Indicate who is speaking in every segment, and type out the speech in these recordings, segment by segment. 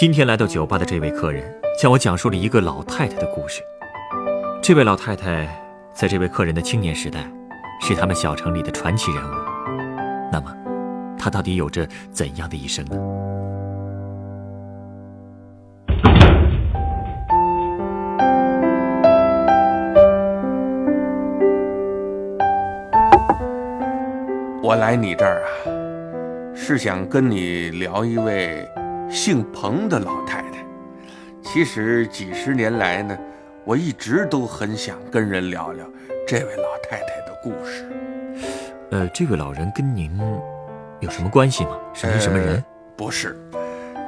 Speaker 1: 今天来到酒吧的这位客人。向我讲述了一个老太太的故事。这位老太太在这位客人的青年时代，是他们小城里的传奇人物。那么，她到底有着怎样的一生呢？
Speaker 2: 我来你这儿啊，是想跟你聊一位姓彭的老太太。其实几十年来呢，我一直都很想跟人聊聊这位老太太的故事。
Speaker 1: 呃，这位老人跟您有什么关系吗？是您什么人？
Speaker 2: 不是，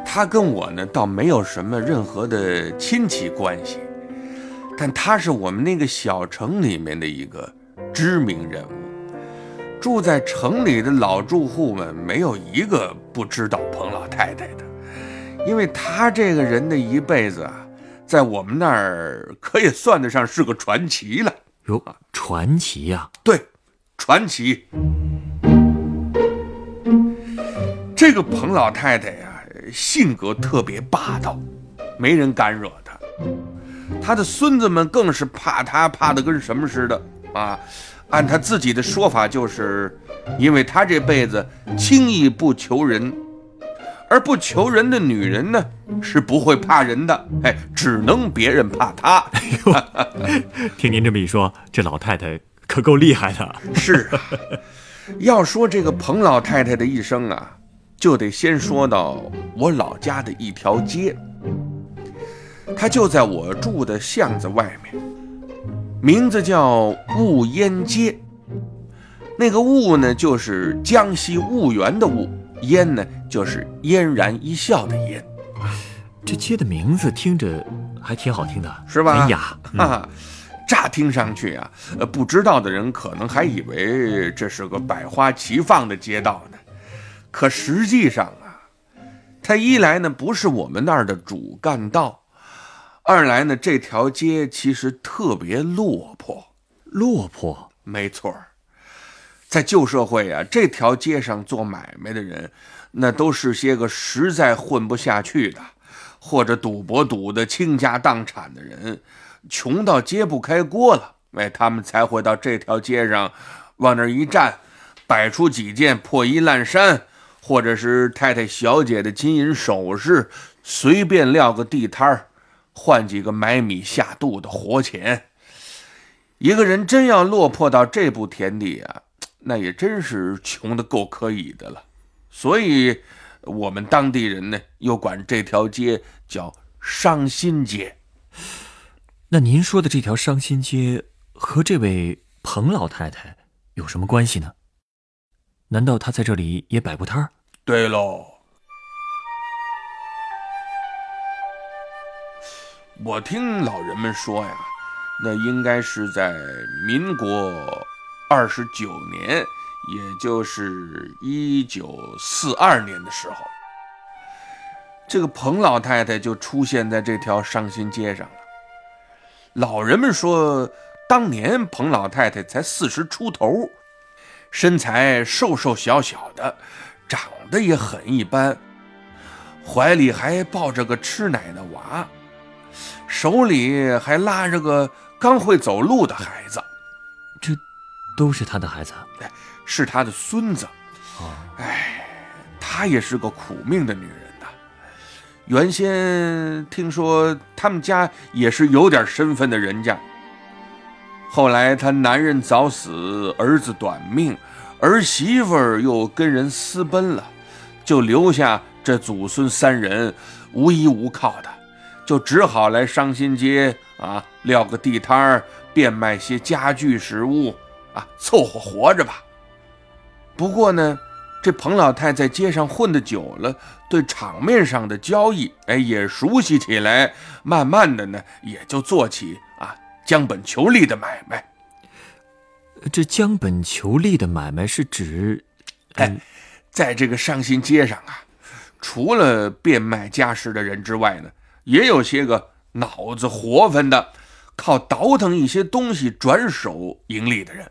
Speaker 2: 他跟我呢倒没有什么任何的亲戚关系，但他是我们那个小城里面的一个知名人物，住在城里的老住户们没有一个不知道彭老太太的。因为他这个人的一辈子啊，在我们那儿可以算得上是个传奇了。
Speaker 1: 哟，传奇呀？
Speaker 2: 对，传奇。这个彭老太太呀，性格特别霸道，没人敢惹她。她的孙子们更是怕她，怕的跟什么似的啊！按她自己的说法，就是因为她这辈子轻易不求人。而不求人的女人呢，是不会怕人的，哎，只能别人怕她。
Speaker 1: 听您这么一说，这老太太可够厉害的。
Speaker 2: 是啊，要说这个彭老太太的一生啊，就得先说到我老家的一条街，她就在我住的巷子外面，名字叫婺烟街。那个婺呢，就是江西婺源的婺。嫣呢，就是嫣然一笑的嫣。
Speaker 1: 这街的名字听着还挺好听的，
Speaker 2: 是吧？
Speaker 1: 文雅
Speaker 2: 啊，乍听上去啊，呃，不知道的人可能还以为这是个百花齐放的街道呢。可实际上啊，它一来呢不是我们那儿的主干道，二来呢这条街其实特别落魄。
Speaker 1: 落魄，
Speaker 2: 没错儿。在旧社会啊，这条街上做买卖的人，那都是些个实在混不下去的，或者赌博赌的倾家荡产的人，穷到揭不开锅了，哎，他们才会到这条街上，往那一站，摆出几件破衣烂衫，或者是太太小姐的金银首饰，随便撂个地摊儿，换几个买米下肚的活钱。一个人真要落魄到这步田地啊！那也真是穷的够可以的了，所以我们当地人呢，又管这条街叫伤心街。
Speaker 1: 那您说的这条伤心街和这位彭老太太有什么关系呢？难道她在这里也摆过摊儿？
Speaker 2: 对喽，我听老人们说呀，那应该是在民国。二十九年，也就是一九四二年的时候，这个彭老太太就出现在这条伤心街上了。老人们说，当年彭老太太才四十出头，身材瘦瘦小小的，长得也很一般，怀里还抱着个吃奶的娃，手里还拉着个刚会走路的孩子。
Speaker 1: 都是他的孩子，
Speaker 2: 哎，是他的孙子。
Speaker 1: 哦，
Speaker 2: 哎，她也是个苦命的女人呐。原先听说他们家也是有点身份的人家，后来她男人早死，儿子短命，儿媳妇儿又跟人私奔了，就留下这祖孙三人无依无靠的，就只好来伤心街啊，撂个地摊儿，变卖些家具食物。啊，凑合活着吧。不过呢，这彭老太在街上混的久了，对场面上的交易，哎，也熟悉起来。慢慢的呢，也就做起啊将本求利的买卖。
Speaker 1: 这将本求利的买卖是指，
Speaker 2: 哎，在这个上新街上啊，除了变卖家什的人之外呢，也有些个脑子活泛的，靠倒腾一些东西转手盈利的人。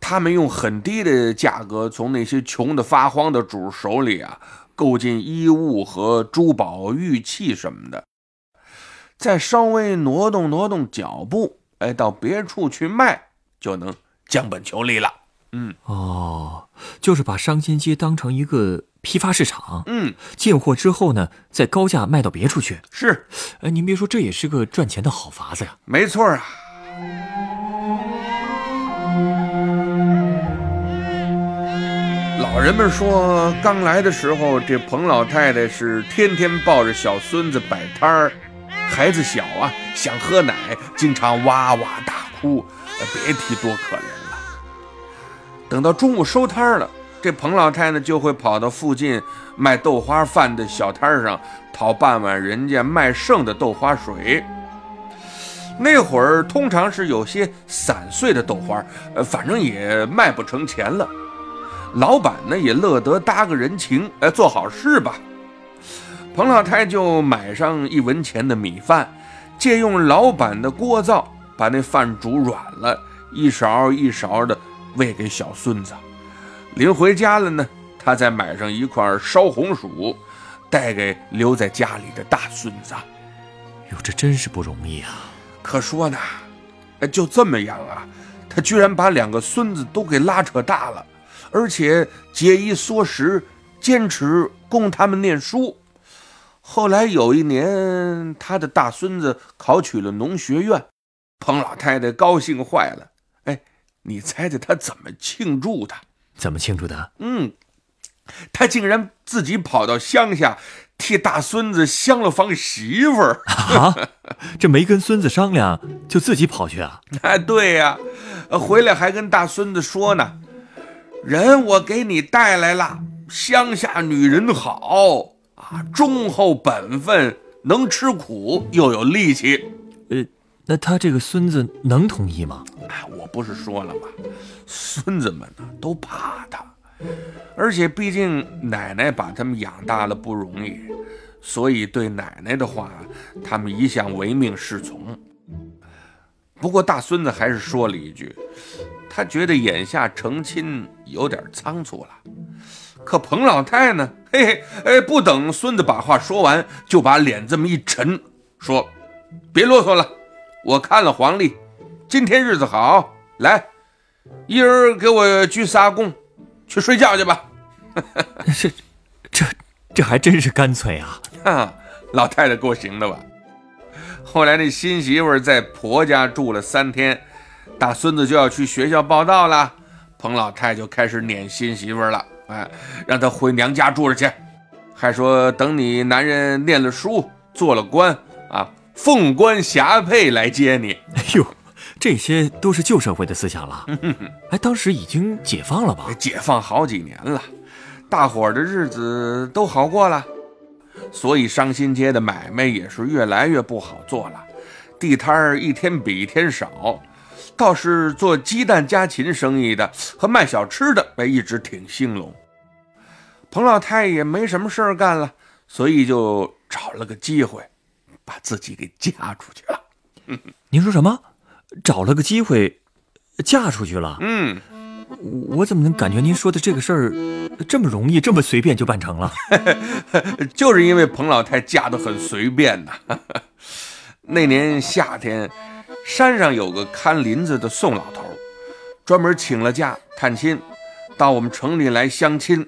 Speaker 2: 他们用很低的价格从那些穷得发慌的主手里啊，购进衣物和珠宝、玉器什么的，再稍微挪动挪动脚步，哎，到别处去卖，就能。降本求利了，
Speaker 1: 嗯，哦，就是把商新街当成一个批发市场，
Speaker 2: 嗯，
Speaker 1: 进货之后呢，再高价卖到别处去，
Speaker 2: 是，
Speaker 1: 哎，您别说，这也是个赚钱的好法子呀，
Speaker 2: 没错啊。老人们说，刚来的时候，这彭老太太是天天抱着小孙子摆摊儿，孩子小啊，想喝奶，经常哇哇大哭。别提多可怜了。等到中午收摊了，这彭老太太就会跑到附近卖豆花饭的小摊上讨半碗人家卖剩的豆花水。那会儿通常是有些散碎的豆花，呃，反正也卖不成钱了。老板呢也乐得搭个人情，呃，做好事吧。彭老太就买上一文钱的米饭，借用老板的锅灶。把那饭煮软了，一勺一勺的喂给小孙子。临回家了呢，他再买上一块烧红薯，带给留在家里的大孙子。
Speaker 1: 哟，这真是不容易啊！
Speaker 2: 可说呢，哎，就这么样啊，他居然把两个孙子都给拉扯大了，而且节衣缩食，坚持供他们念书。后来有一年，他的大孙子考取了农学院。彭老太太高兴坏了，哎，你猜猜他怎么庆祝的？
Speaker 1: 怎么庆祝的？
Speaker 2: 嗯，他竟然自己跑到乡下替大孙子相了房媳妇儿
Speaker 1: 啊！这没跟孙子商量就自己跑去啊？
Speaker 2: 哎，对呀，回来还跟大孙子说呢：“人我给你带来了，乡下女人好啊，忠厚本分，能吃苦又有力气。”
Speaker 1: 呃。那他这个孙子能同意吗？
Speaker 2: 哎，我不是说了吗？孙子们呢都怕他，而且毕竟奶奶把他们养大了不容易，所以对奶奶的话，他们一向唯命是从。不过大孙子还是说了一句，他觉得眼下成亲有点仓促了。可彭老太呢？嘿嘿，哎，不等孙子把话说完，就把脸这么一沉，说：“别啰嗦了。”我看了黄历，今天日子好，来，一人给我鞠仨躬，去睡觉去吧。
Speaker 1: 这，这，这还真是干脆啊！
Speaker 2: 啊，老太太够行的吧？后来那新媳妇在婆家住了三天，大孙子就要去学校报道了，彭老太就开始撵新媳妇了，哎，让她回娘家住着去，还说等你男人念了书，做了官啊。凤冠霞帔来接你，
Speaker 1: 哎呦，这些都是旧社会的思想了。哎，当时已经解放了吧？
Speaker 2: 解放好几年了，大伙儿的日子都好过了，所以伤心街的买卖也是越来越不好做了，地摊儿一天比一天少，倒是做鸡蛋家禽生意的和卖小吃的，哎，一直挺兴隆。彭老太也没什么事儿干了，所以就找了个机会。把自己给嫁出去了。
Speaker 1: 您说什么？找了个机会，嫁出去了？
Speaker 2: 嗯，
Speaker 1: 我怎么能感觉您说的这个事儿这么容易，这么随便就办成了？
Speaker 2: 就是因为彭老太嫁得很随便呐。那年夏天，山上有个看林子的宋老头，专门请了假探亲，到我们城里来相亲。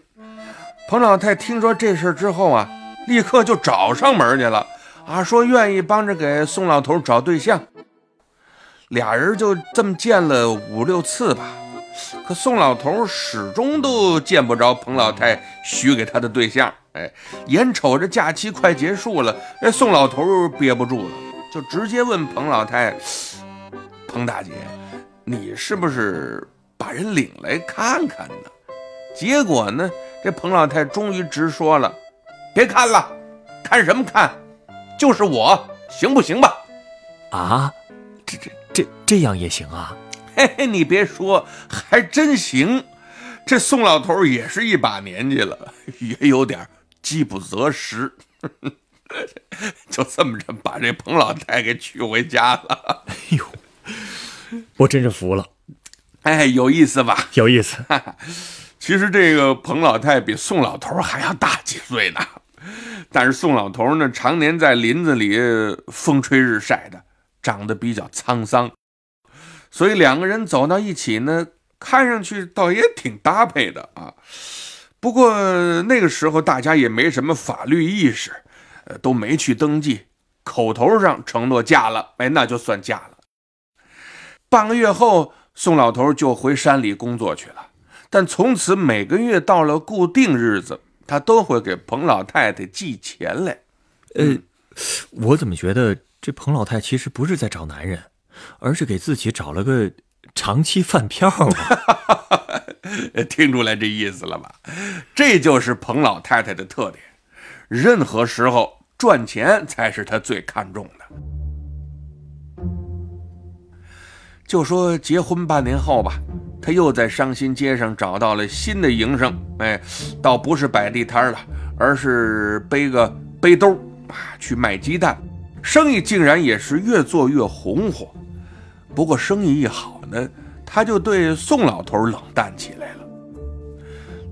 Speaker 2: 彭老太听说这事儿之后啊，立刻就找上门去了。啊，说愿意帮着给宋老头找对象，俩人就这么见了五六次吧。可宋老头始终都见不着彭老太许给他的对象。哎，眼瞅着假期快结束了，哎，宋老头憋不住了，就直接问彭老太：“彭大姐，你是不是把人领来看看呢？”结果呢，这彭老太终于直说了：“别看了，看什么看？就是我，行不行吧？”
Speaker 1: 啊，这这这这样也行啊？
Speaker 2: 嘿嘿，你别说，还真行。这宋老头也是一把年纪了，也有点饥不择食，就这么着把这彭老太给娶回家了。哎呦，
Speaker 1: 我真是服了。
Speaker 2: 哎，有意思吧？
Speaker 1: 有意思。
Speaker 2: 其实这个彭老太比宋老头还要大几岁呢，但是宋老头呢，常年在林子里风吹日晒的，长得比较沧桑，所以两个人走到一起呢。看上去倒也挺搭配的啊，不过那个时候大家也没什么法律意识，呃，都没去登记，口头上承诺嫁了，哎，那就算嫁了。半个月后，宋老头就回山里工作去了，但从此每个月到了固定日子，他都会给彭老太太寄钱来。
Speaker 1: 呃，我怎么觉得这彭老太其实不是在找男人，而是给自己找了个。长期饭票
Speaker 2: 啊，听出来这意思了吧？这就是彭老太太的特点，任何时候赚钱才是他最看重的。就说结婚半年后吧，他又在伤心街上找到了新的营生，哎，倒不是摆地摊了，而是背个背兜啊去卖鸡蛋，生意竟然也是越做越红火。不过生意一好呢，他就对宋老头冷淡起来了。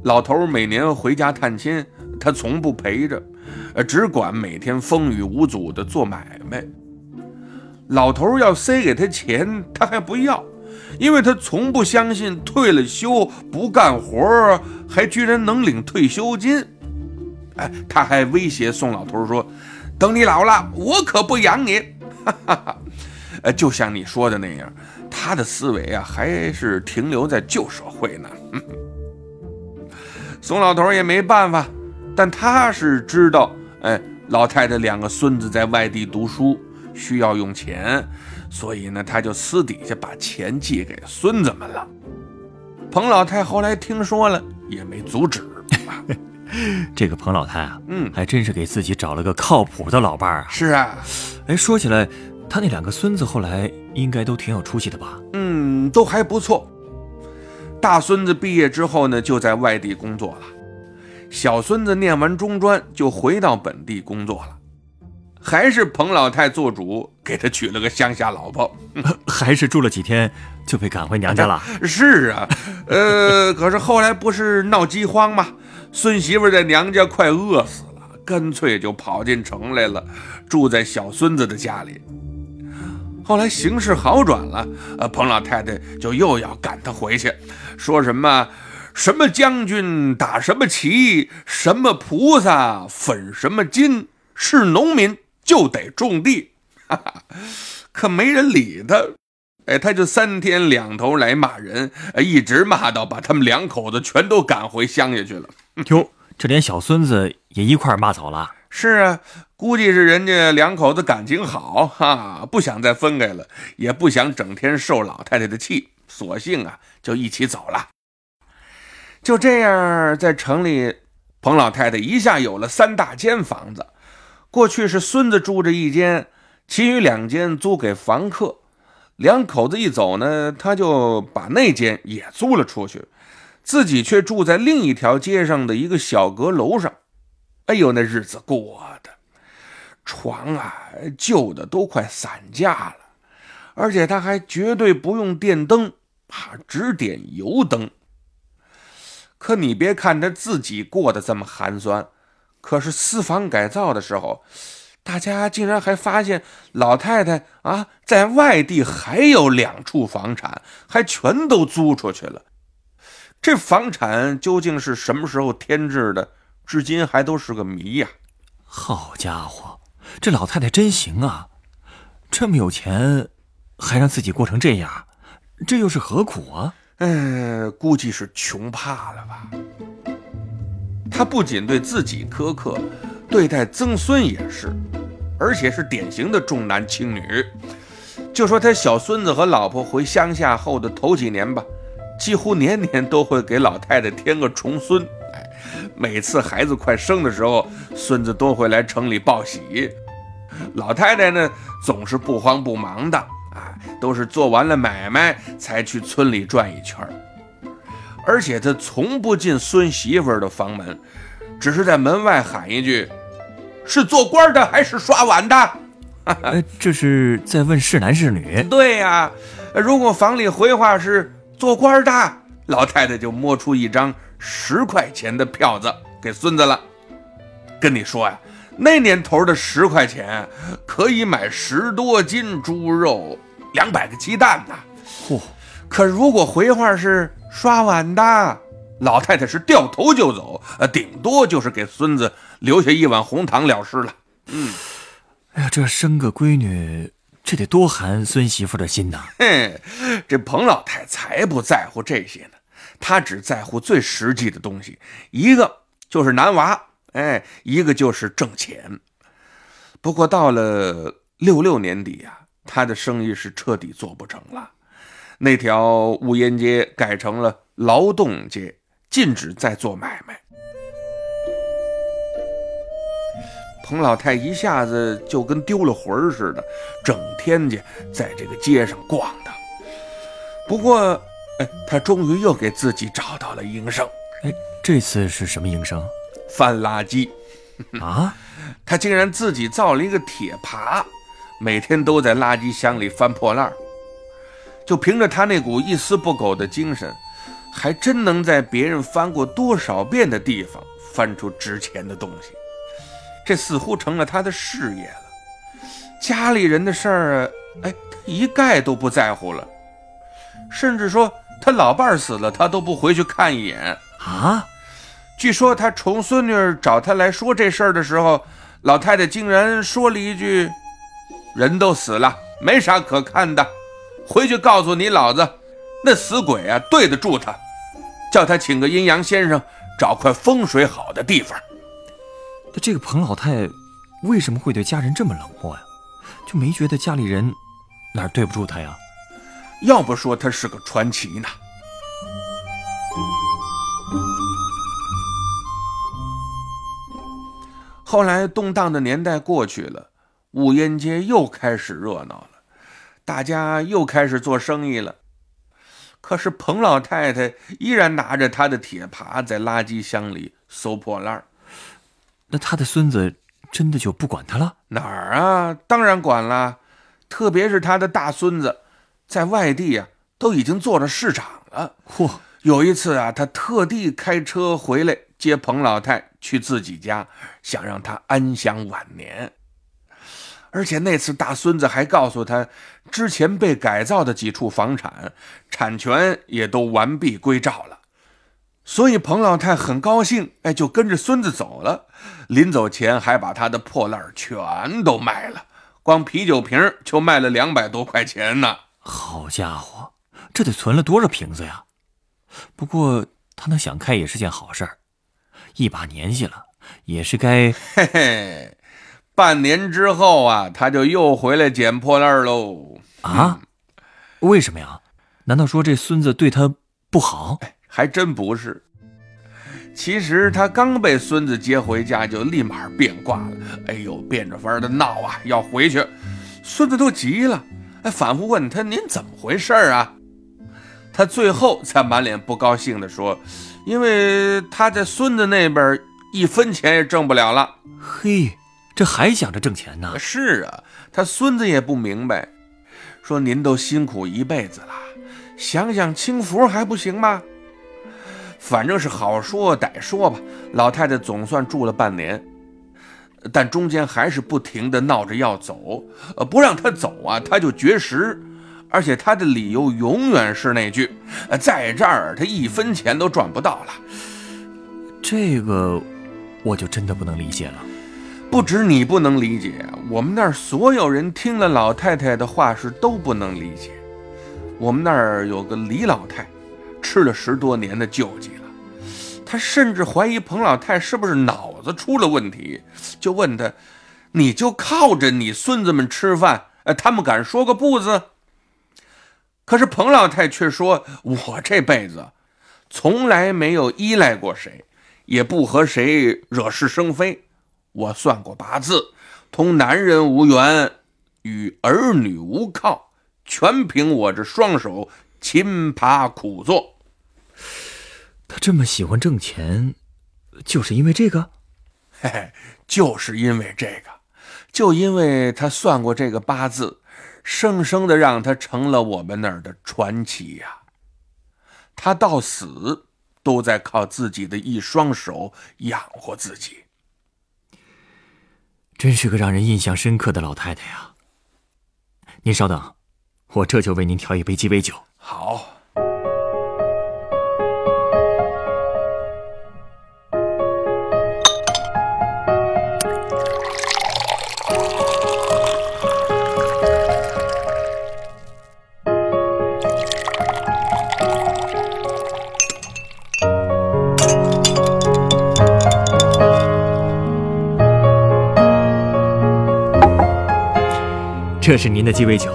Speaker 2: 老头每年回家探亲，他从不陪着，呃，只管每天风雨无阻的做买卖。老头要塞给他钱，他还不要，因为他从不相信退了休不干活还居然能领退休金。哎，他还威胁宋老头说：“等你老了，我可不养你。”哈哈哈。呃，就像你说的那样，他的思维啊，还是停留在旧社会呢。宋老头也没办法，但他是知道，哎，老太太两个孙子在外地读书，需要用钱，所以呢，他就私底下把钱借给孙子们了。彭老太后来听说了，也没阻止。
Speaker 1: 这个彭老太啊，嗯，还真是给自己找了个靠谱的老伴儿啊。
Speaker 2: 是啊，
Speaker 1: 哎，说起来。他那两个孙子后来应该都挺有出息的吧？
Speaker 2: 嗯，都还不错。大孙子毕业之后呢，就在外地工作了；小孙子念完中专就回到本地工作了。还是彭老太做主，给他娶了个乡下老婆。
Speaker 1: 还是住了几天就被赶回娘家了？
Speaker 2: 是啊，呃，可是后来不是闹饥荒吗？孙媳妇在娘家快饿死了，干脆就跑进城来了，住在小孙子的家里。后来形势好转了，呃，彭老太太就又要赶他回去，说什么什么将军打什么旗，什么菩萨粉什么金，是农民就得种地，哈哈，可没人理他，哎，他就三天两头来骂人，一直骂到把他们两口子全都赶回乡下去了。
Speaker 1: 哟，这连小孙子也一块骂走了。
Speaker 2: 是啊，估计是人家两口子感情好哈，不想再分开了，也不想整天受老太太的气，索性啊就一起走了。就这样，在城里，彭老太太一下有了三大间房子。过去是孙子住着一间，其余两间租给房客。两口子一走呢，他就把那间也租了出去，自己却住在另一条街上的一个小阁楼上。哎呦，那日子过的，床啊旧的都快散架了，而且他还绝对不用电灯，啊，只点油灯。可你别看他自己过得这么寒酸，可是私房改造的时候，大家竟然还发现老太太啊在外地还有两处房产，还全都租出去了。这房产究竟是什么时候添置的？至今还都是个谜呀！
Speaker 1: 好家伙，这老太太真行啊！这么有钱，还让自己过成这样，这又是何苦啊？
Speaker 2: 嗯，估计是穷怕了吧。他不仅对自己苛刻，对待曾孙也是，而且是典型的重男轻女。就说他小孙子和老婆回乡下后的头几年吧，几乎年年都会给老太太添个重孙。哎每次孩子快生的时候，孙子都会来城里报喜。老太太呢，总是不慌不忙的，啊，都是做完了买卖才去村里转一圈而且他从不进孙媳妇的房门，只是在门外喊一句：“是做官的还是刷碗的？”
Speaker 1: 呃，这是在问是男是女？
Speaker 2: 对呀，如果房里回话是做官的，老太太就摸出一张十块钱的票子给孙子了。跟你说呀，那年头的十块钱可以买十多斤猪肉、两百个鸡蛋呢。
Speaker 1: 嚯！
Speaker 2: 可如果回话是刷碗的，老太太是掉头就走，呃，顶多就是给孙子留下一碗红糖了事了。嗯。
Speaker 1: 哎呀，这生个闺女，这得多寒孙媳妇的心呐！
Speaker 2: 嘿，这彭老太才不在乎这些呢，她只在乎最实际的东西，一个就是男娃，哎，一个就是挣钱。不过到了六六年底呀，她的生意是彻底做不成了，那条乌烟街改成了劳动街，禁止再做买卖。彭老太一下子就跟丢了魂儿似的，整天去在这个街上逛的。不过，哎，他终于又给自己找到了营生。
Speaker 1: 哎，这次是什么营生？
Speaker 2: 翻垃圾。
Speaker 1: 啊！
Speaker 2: 他竟然自己造了一个铁耙，每天都在垃圾箱里翻破烂儿。就凭着他那股一丝不苟的精神，还真能在别人翻过多少遍的地方翻出值钱的东西。这似乎成了他的事业了，家里人的事儿，哎，他一概都不在乎了，甚至说他老伴儿死了，他都不回去看一眼
Speaker 1: 啊。
Speaker 2: 据说他重孙女找他来说这事儿的时候，老太太竟然说了一句：“人都死了，没啥可看的，回去告诉你老子，那死鬼啊对得住他，叫他请个阴阳先生，找块风水好的地方。”
Speaker 1: 这个彭老太为什么会对家人这么冷漠呀？就没觉得家里人哪儿对不住他呀？
Speaker 2: 要不说他是个传奇呢。后来动荡的年代过去了，五烟街又开始热闹了，大家又开始做生意了。可是彭老太太依然拿着她的铁耙在垃圾箱里搜破烂儿。
Speaker 1: 那他的孙子真的就不管他了？
Speaker 2: 哪儿啊？当然管了，特别是他的大孙子，在外地啊都已经做了市长了。
Speaker 1: 嚯！
Speaker 2: 有一次啊，他特地开车回来接彭老太去自己家，想让她安享晚年。而且那次大孙子还告诉他，之前被改造的几处房产产权也都完璧归赵了。所以彭老太很高兴，哎，就跟着孙子走了。临走前还把他的破烂全都卖了，光啤酒瓶就卖了两百多块钱呢。
Speaker 1: 好家伙，这得存了多少瓶子呀？不过他能想开也是件好事儿，一把年纪了，也是该。
Speaker 2: 嘿嘿，半年之后啊，他就又回来捡破烂喽。
Speaker 1: 啊？为什么呀？难道说这孙子对他不好？
Speaker 2: 还真不是。其实他刚被孙子接回家，就立马变卦了。哎呦，变着法儿的闹啊，要回去。孙子都急了，哎，反复问他：“您怎么回事啊？”他最后才满脸不高兴地说：“因为他在孙子那边一分钱也挣不了了。”
Speaker 1: 嘿，这还想着挣钱呢？
Speaker 2: 是啊，他孙子也不明白，说：“您都辛苦一辈子了，享享清福还不行吗？”反正是好说歹说吧，老太太总算住了半年，但中间还是不停的闹着要走，呃，不让他走啊，他就绝食，而且他的理由永远是那句，在这儿他一分钱都赚不到了。
Speaker 1: 这个我就真的不能理解了。
Speaker 2: 不止你不能理解，我们那儿所有人听了老太太的话是都不能理解。我们那儿有个李老太。吃了十多年的救济了，他甚至怀疑彭老太是不是脑子出了问题，就问他：“你就靠着你孙子们吃饭，他们敢说个不字？”可是彭老太却说：“我这辈子从来没有依赖过谁，也不和谁惹是生非。我算过八字，同男人无缘，与儿女无靠，全凭我这双手勤爬苦做。
Speaker 1: 他这么喜欢挣钱，就是因为这个？
Speaker 2: 嘿嘿，就是因为这个，就因为他算过这个八字，生生的让他成了我们那儿的传奇呀。他到死都在靠自己的一双手养活自己，
Speaker 1: 真是个让人印象深刻的老太太呀。您稍等，我这就为您调一杯鸡尾酒。
Speaker 2: 好。
Speaker 1: 这是您的鸡尾酒，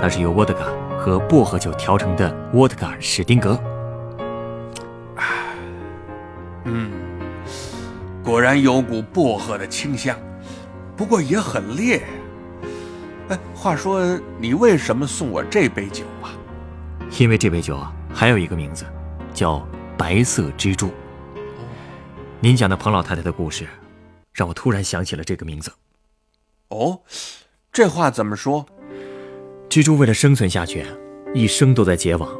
Speaker 1: 它是由沃德嘎和薄荷酒调成的沃德嘎史丁格。
Speaker 2: 嗯，果然有股薄荷的清香，不过也很烈。哎，话说你为什么送我这杯酒啊？
Speaker 1: 因为这杯酒啊，还有一个名字，叫白色蜘蛛。您讲的彭老太太的故事，让我突然想起了这个名字。
Speaker 2: 哦。这话怎么说？
Speaker 1: 蜘蛛为了生存下去，一生都在结网。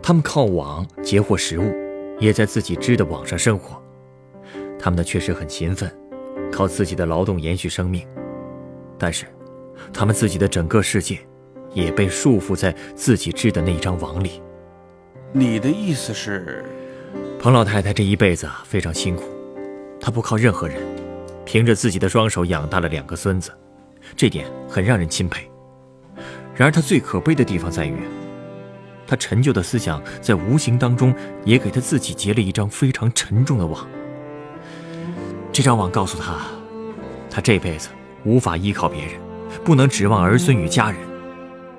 Speaker 1: 它们靠网截获食物，也在自己织的网上生活。它们呢确实很勤奋，靠自己的劳动延续生命。但是，它们自己的整个世界，也被束缚在自己织的那张网里。
Speaker 2: 你的意思是，
Speaker 1: 彭老太太这一辈子非常辛苦，她不靠任何人，凭着自己的双手养大了两个孙子。这点很让人钦佩。然而，他最可悲的地方在于，他陈旧的思想在无形当中也给他自己结了一张非常沉重的网。这张网告诉他，他这辈子无法依靠别人，不能指望儿孙与家人。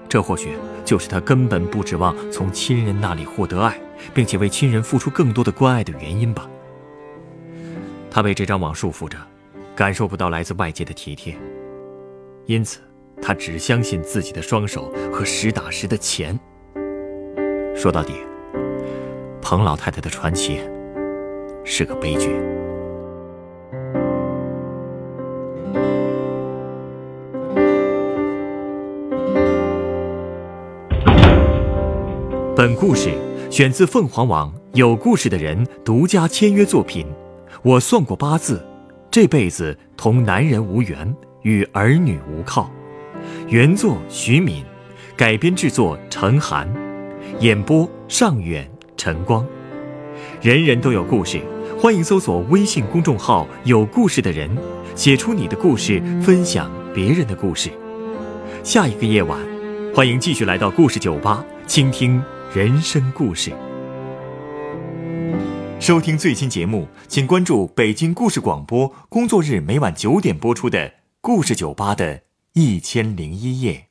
Speaker 1: 这或许就是他根本不指望从亲人那里获得爱，并且为亲人付出更多的关爱的原因吧。他被这张网束缚着，感受不到来自外界的体贴。因此，他只相信自己的双手和实打实的钱。说到底，彭老太太的传奇是个悲剧。本故事选自凤凰网有故事的人独家签约作品。我算过八字，这辈子同男人无缘。与儿女无靠，原作徐敏，改编制作陈寒，演播尚远、晨光。人人都有故事，欢迎搜索微信公众号“有故事的人”，写出你的故事，分享别人的故事。下一个夜晚，欢迎继续来到故事酒吧，倾听人生故事。收听最新节目，请关注北京故事广播，工作日每晚九点播出的。故事酒吧的一千零一夜。